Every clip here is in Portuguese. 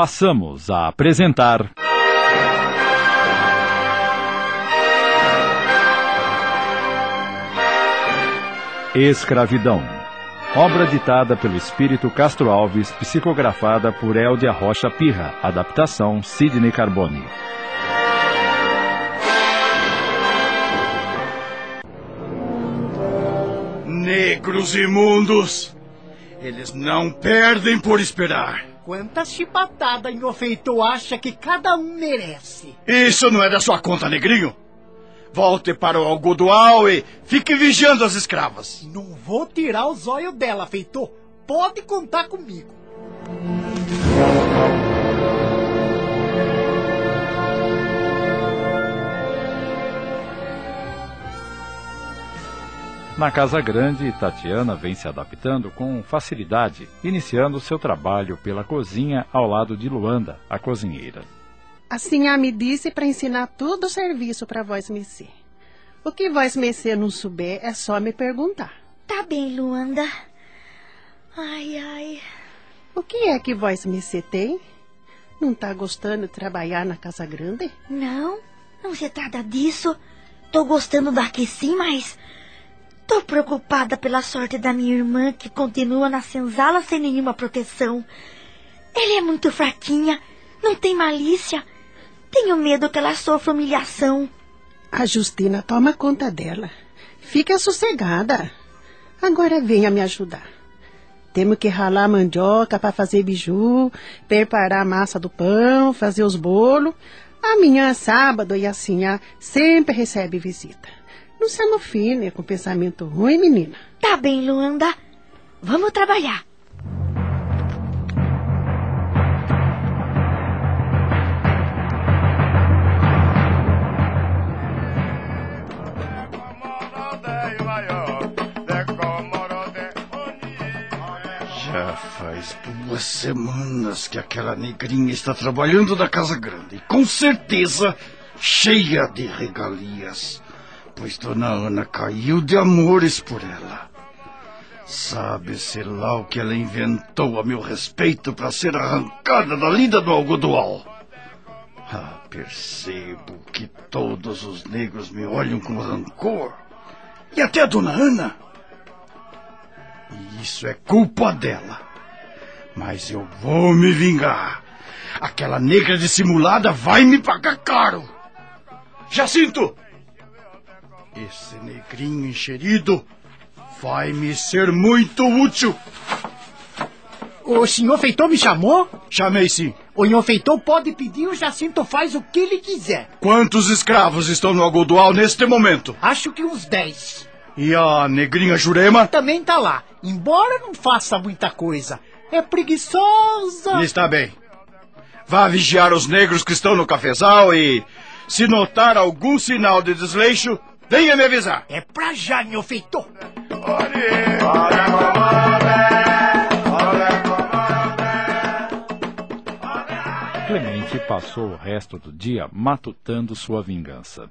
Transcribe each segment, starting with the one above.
passamos a apresentar. Escravidão. Obra ditada pelo espírito Castro Alves, psicografada por Eldia Rocha Pirra. Adaptação Sidney Carbone. Negros imundos! Eles não perdem por esperar. Quantas chipatadas Nhofeitor acha que cada um merece? Isso não é da sua conta, negrinho. Volte para o algodoal e fique vigiando as escravas. Não vou tirar os olhos dela, feitor. Pode contar comigo. Na Casa Grande, Tatiana vem se adaptando com facilidade, iniciando seu trabalho pela cozinha ao lado de Luanda, a cozinheira. A senhora me disse para ensinar tudo o serviço para vós mexer. O que vós mexer não souber é só me perguntar. Tá bem, Luanda. Ai, ai. O que é que vós mexer tem? Não tá gostando de trabalhar na Casa Grande? Não, não se trata disso. Tô gostando daqui sim, mas Tô preocupada pela sorte da minha irmã que continua na senzala sem nenhuma proteção. Ela é muito fraquinha, não tem malícia. Tenho medo que ela sofra humilhação. A Justina toma conta dela. Fica sossegada. Agora venha me ajudar. Temos que ralar mandioca para fazer biju, preparar a massa do pão, fazer os bolos. Amanhã, sábado e assim, sempre recebe visita. Não se anofine com pensamento ruim, menina. Tá bem, Luanda. Vamos trabalhar. Já faz duas semanas que aquela negrinha está trabalhando na Casa Grande. E com certeza cheia de regalias pois Dona Ana caiu de amores por ela. Sabe-se lá o que ela inventou a meu respeito para ser arrancada da lida do algodoal. Ah, percebo que todos os negros me olham com rancor. E até a Dona Ana. E isso é culpa dela. Mas eu vou me vingar. Aquela negra dissimulada vai me pagar caro. Jacinto! Esse negrinho encherido vai me ser muito útil. O senhor feitor me chamou? Chamei sim. O senhor feitor pode pedir, o Jacinto faz o que ele quiser. Quantos escravos estão no algodoal neste momento? Acho que uns dez. E a negrinha Jurema? Também tá lá, embora não faça muita coisa. É preguiçosa. Está bem. Vá vigiar os negros que estão no cafezal e, se notar algum sinal de desleixo, Venha me avisar. É pra já, meu feitor. Clemente passou o resto do dia matutando sua vingança.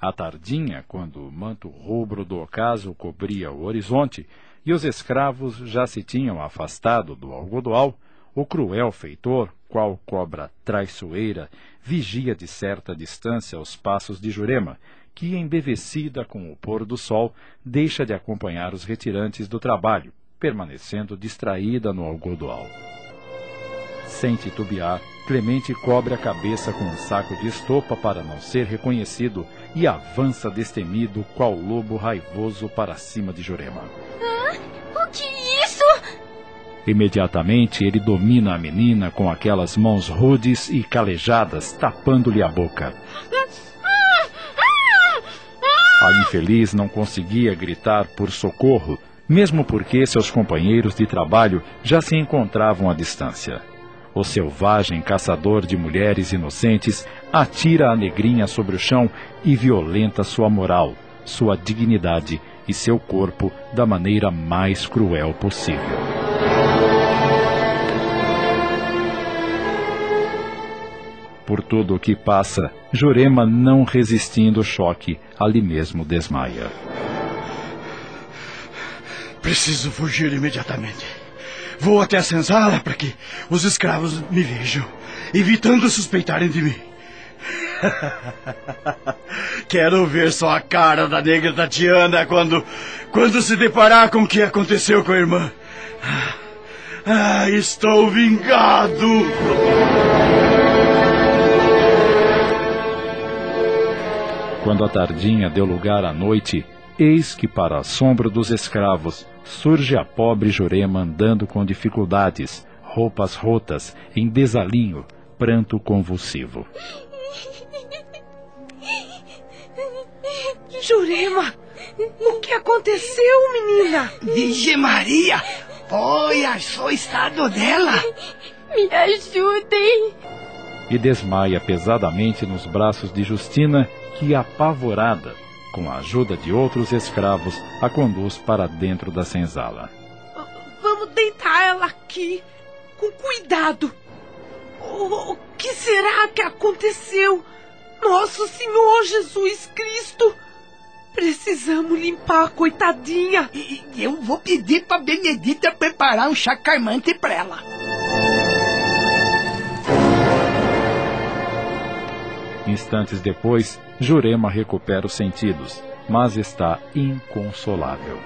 À tardinha, quando o manto rubro do ocaso cobria o horizonte e os escravos já se tinham afastado do algodoal, o cruel feitor, qual cobra traiçoeira, vigia de certa distância os passos de Jurema, que, embevecida com o pôr do sol, deixa de acompanhar os retirantes do trabalho, permanecendo distraída no algodoal. Sem titubear, Clemente cobre a cabeça com um saco de estopa para não ser reconhecido e avança destemido, qual lobo raivoso para cima de Jurema. Ah, o que é isso? Imediatamente ele domina a menina com aquelas mãos rudes e calejadas, tapando-lhe a boca. A infeliz não conseguia gritar por socorro, mesmo porque seus companheiros de trabalho já se encontravam à distância. O selvagem caçador de mulheres inocentes atira a negrinha sobre o chão e violenta sua moral, sua dignidade e seu corpo da maneira mais cruel possível. Por tudo o que passa, Jurema, não resistindo ao choque, ali mesmo desmaia. Preciso fugir imediatamente. Vou até a senzala para que os escravos me vejam, evitando suspeitarem de mim. Quero ver só a cara da negra Tatiana quando, quando se deparar com o que aconteceu com a irmã. Ah, estou vingado! Quando a tardinha deu lugar à noite, eis que, para assombro dos escravos, surge a pobre Jurema andando com dificuldades, roupas rotas, em desalinho, pranto convulsivo. Jurema, o que aconteceu, menina? Virgem Maria, olha só o estado dela. Me ajudem. E desmaia pesadamente nos braços de Justina, que, apavorada, com a ajuda de outros escravos, a conduz para dentro da senzala. Vamos deitar ela aqui, com cuidado. O, o que será que aconteceu? Nosso Senhor Jesus Cristo! Precisamos limpar a coitadinha. E eu vou pedir para Benedita preparar um chá calmante para ela. Instantes depois, Jurema recupera os sentidos, mas está inconsolável.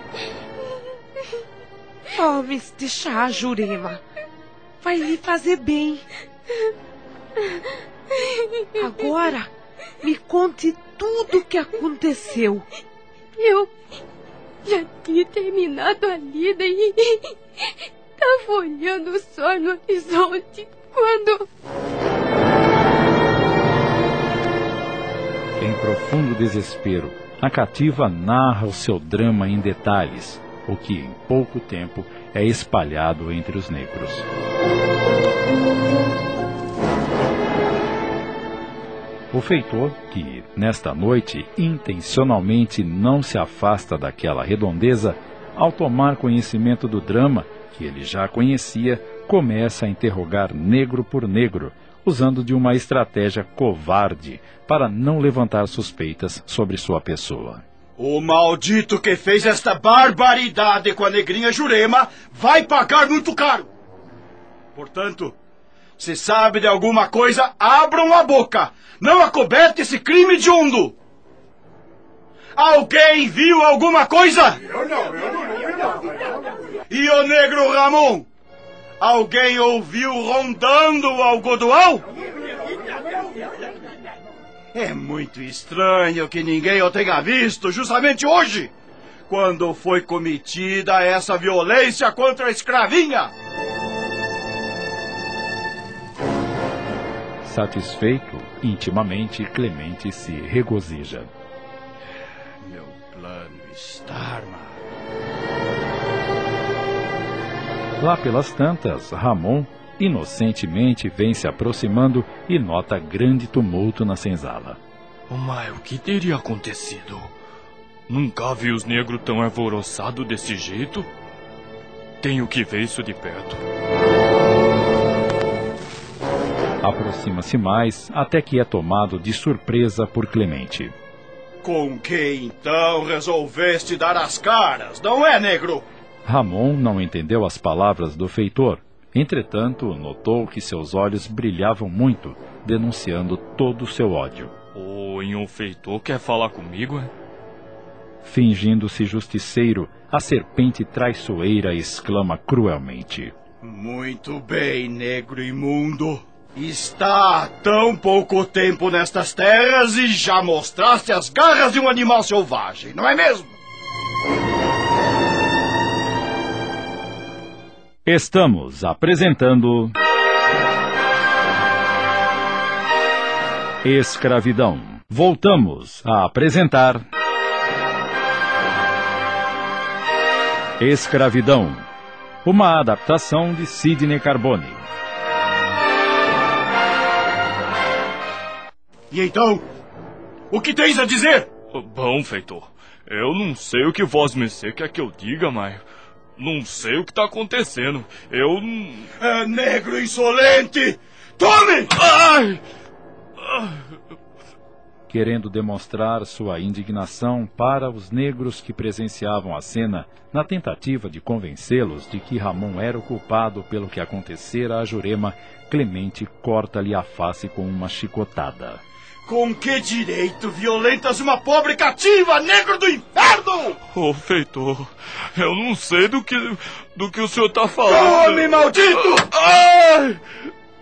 Tome este chá, Jurema. Vai lhe fazer bem. Agora, me conte tudo o que aconteceu. Eu já tinha terminado a lida e estava olhando o sol no horizonte quando. Profundo desespero, a cativa narra o seu drama em detalhes, o que em pouco tempo é espalhado entre os negros. O feitor, que nesta noite intencionalmente não se afasta daquela redondeza, ao tomar conhecimento do drama, que ele já conhecia, começa a interrogar negro por negro, usando de uma estratégia covarde para não levantar suspeitas sobre sua pessoa. O maldito que fez esta barbaridade com a negrinha Jurema vai pagar muito caro. Portanto, se sabe de alguma coisa, abram a boca. Não acoberte esse crime de undo. Alguém viu alguma coisa? Eu não, eu não, eu não. E o negro Ramon? Alguém ouviu rondando o algodoal? É muito estranho que ninguém o tenha visto justamente hoje, quando foi cometida essa violência contra a escravinha. Satisfeito, intimamente, Clemente se regozija. Meu plano está armado. Lá pelas tantas, Ramon inocentemente vem se aproximando e nota grande tumulto na senzala. Mas o que teria acontecido? Nunca vi os negros tão alvoroçados desse jeito. Tenho que ver isso de perto. Aproxima-se mais até que é tomado de surpresa por Clemente. Com que então resolveste dar as caras, não é, negro? Ramon não entendeu as palavras do feitor. Entretanto, notou que seus olhos brilhavam muito, denunciando todo o seu ódio. O um feitor quer falar comigo, é? Fingindo-se justiceiro, a serpente traiçoeira exclama cruelmente: Muito bem, negro imundo. Está há tão pouco tempo nestas terras e já mostraste as garras de um animal selvagem, não é mesmo? Estamos apresentando. Escravidão. Voltamos a apresentar. Escravidão. Uma adaptação de Sidney Carbone. E então? O que tens a dizer? Bom, feitor, eu não sei o que vós mercê quer que eu diga, mas não sei o que tá acontecendo. Eu. É negro insolente! Tome! Ai! querendo demonstrar sua indignação para os negros que presenciavam a cena, na tentativa de convencê-los de que Ramon era o culpado pelo que acontecera a Jurema, Clemente corta-lhe a face com uma chicotada. Com que direito violentas uma pobre cativa, negro do inferno? Ô, feitor, eu não sei do que, do que o senhor tá falando. Homem maldito! Ai!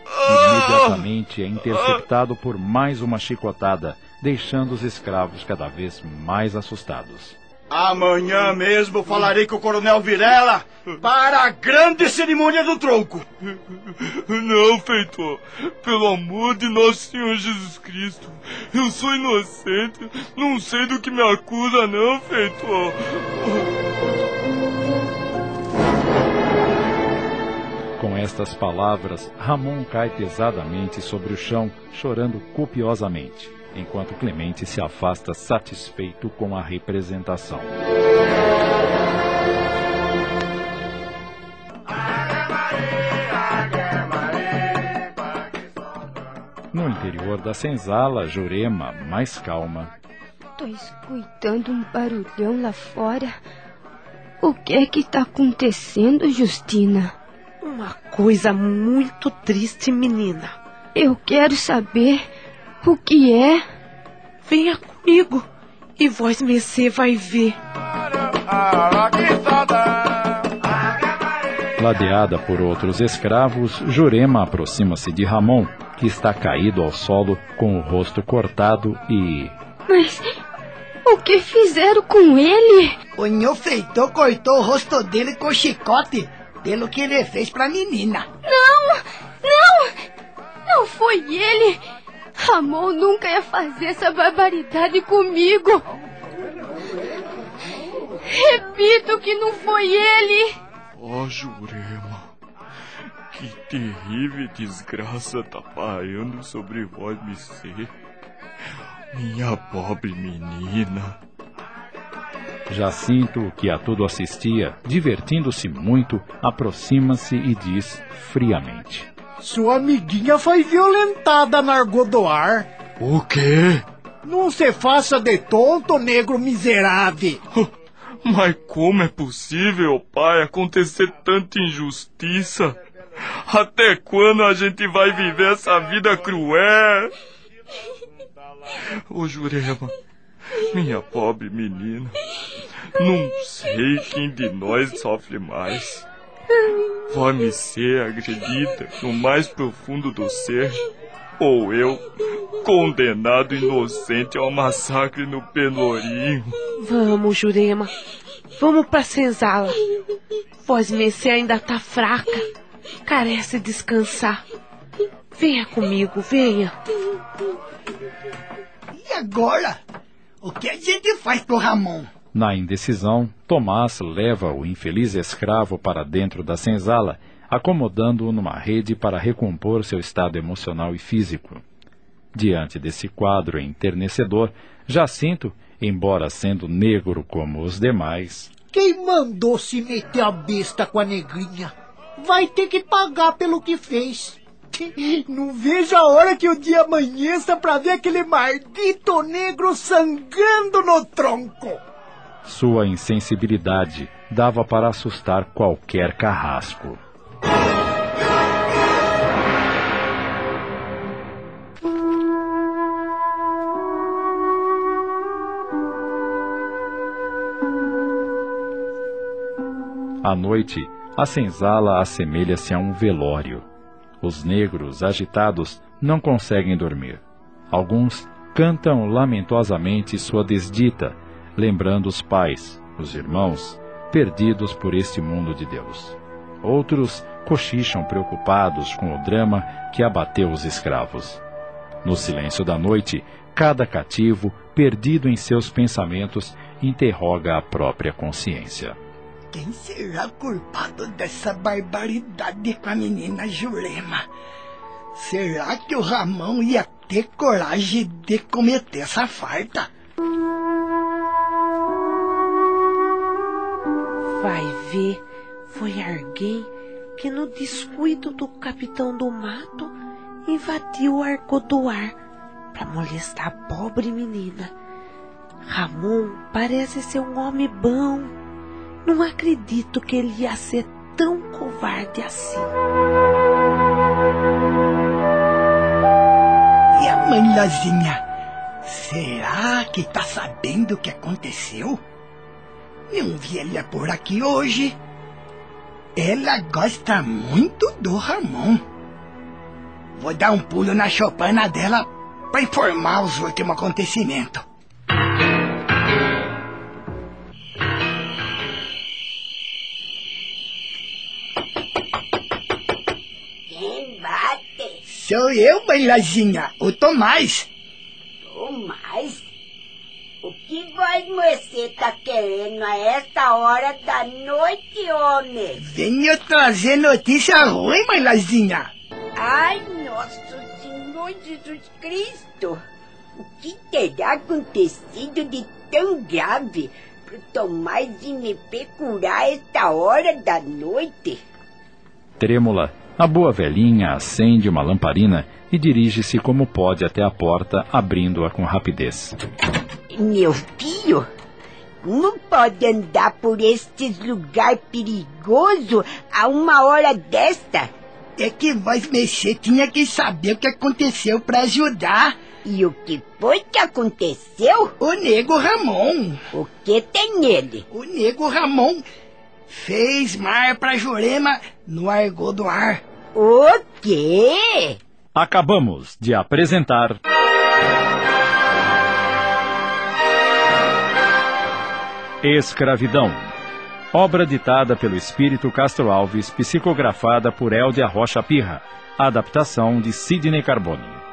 Imediatamente é interceptado por mais uma chicotada, deixando os escravos cada vez mais assustados. Amanhã mesmo falarei com o coronel Virela para a grande cerimônia do tronco. Não, feitor. Pelo amor de nosso Senhor Jesus Cristo. Eu sou inocente. Não sei do que me acusa, não, feitor. Com estas palavras, Ramon cai pesadamente sobre o chão, chorando copiosamente, enquanto Clemente se afasta satisfeito com a representação. No interior da senzala, Jurema, mais calma, Tô escutando um barulhão lá fora. O que é que tá acontecendo, Justina? Uma coisa muito triste, menina. Eu quero saber o que é. Venha comigo e vós, Messê, vai ver. Ladeada por outros escravos, Jurema aproxima-se de Ramon, que está caído ao solo com o rosto cortado e. Mas o que fizeram com ele? O nhô feitor cortou o rosto dele com chicote, pelo que ele fez pra menina. Não! Não! Não foi ele! Ramon nunca ia fazer essa barbaridade comigo! Repito que não foi ele! Ó, Jurema. Que terrível desgraça tá parando sobre vós, Missê. Minha pobre menina. Jacinto, que a tudo assistia, divertindo-se muito, aproxima-se e diz friamente: Sua amiguinha foi violentada na argodoar. O quê? Não se faça de tonto, negro miserável. Mas como é possível, pai, acontecer tanta injustiça? Até quando a gente vai viver essa vida cruel? Ô Jurema, minha pobre menina, não sei quem de nós sofre mais. Vai-me ser agredida no mais profundo do ser, ou eu, condenado inocente ao massacre no Pelourinho. Vamos, Jurema. Vamos pra senzala. Vós, Messê, ainda tá fraca. Carece descansar. Venha comigo, venha. E agora? O que a gente faz pro Ramon? Na indecisão, Tomás leva o infeliz escravo para dentro da senzala, acomodando-o numa rede para recompor seu estado emocional e físico. Diante desse quadro enternecedor, Jacinto, embora sendo negro como os demais, Quem mandou se meter a besta com a negrinha? Vai ter que pagar pelo que fez. Não vejo a hora que o dia amanheça pra ver aquele maldito negro sangrando no tronco. Sua insensibilidade dava para assustar qualquer carrasco. À noite, a senzala assemelha-se a um velório. Os negros, agitados, não conseguem dormir. Alguns cantam lamentosamente sua desdita, lembrando os pais, os irmãos, perdidos por este mundo de Deus. Outros cochicham preocupados com o drama que abateu os escravos. No silêncio da noite, cada cativo, perdido em seus pensamentos, interroga a própria consciência. Quem será culpado dessa barbaridade com a menina Jurema? Será que o Ramão ia ter coragem de cometer essa farta? Vai ver, foi alguém que no descuido do capitão do mato invadiu o arco do ar para molestar a pobre menina. Ramon parece ser um homem bom. Não acredito que ele ia ser tão covarde assim. E a mãe Lazinha? Será que tá sabendo o que aconteceu? Não vi ela por aqui hoje. Ela gosta muito do Ramon. Vou dar um pulo na chopana dela para informar os últimos acontecimentos. Quem bate? Sou eu, mãe Lazinha, o Tomás. Tomás? Que voz você tá querendo a esta hora da noite, homem? Venho trazer notícia ruim, mãe Lazinha. Ai, nosso Senhor Jesus Cristo! O que terá acontecido de tão grave pro Tomás de me procurar esta hora da noite? Trêmula, a boa velhinha acende uma lamparina e dirige-se como pode até a porta, abrindo-a com rapidez. Meu filho, como pode andar por estes lugar perigoso a uma hora desta? É que voz mexer tinha que saber o que aconteceu para ajudar. E o que foi que aconteceu? O nego Ramon. O que tem nele? O nego Ramon fez mar pra Jurema no argô do ar. O quê? Acabamos de apresentar. Escravidão. Obra ditada pelo Espírito Castro Alves, psicografada por Eldia Rocha Pirra. Adaptação de Sidney Carbone.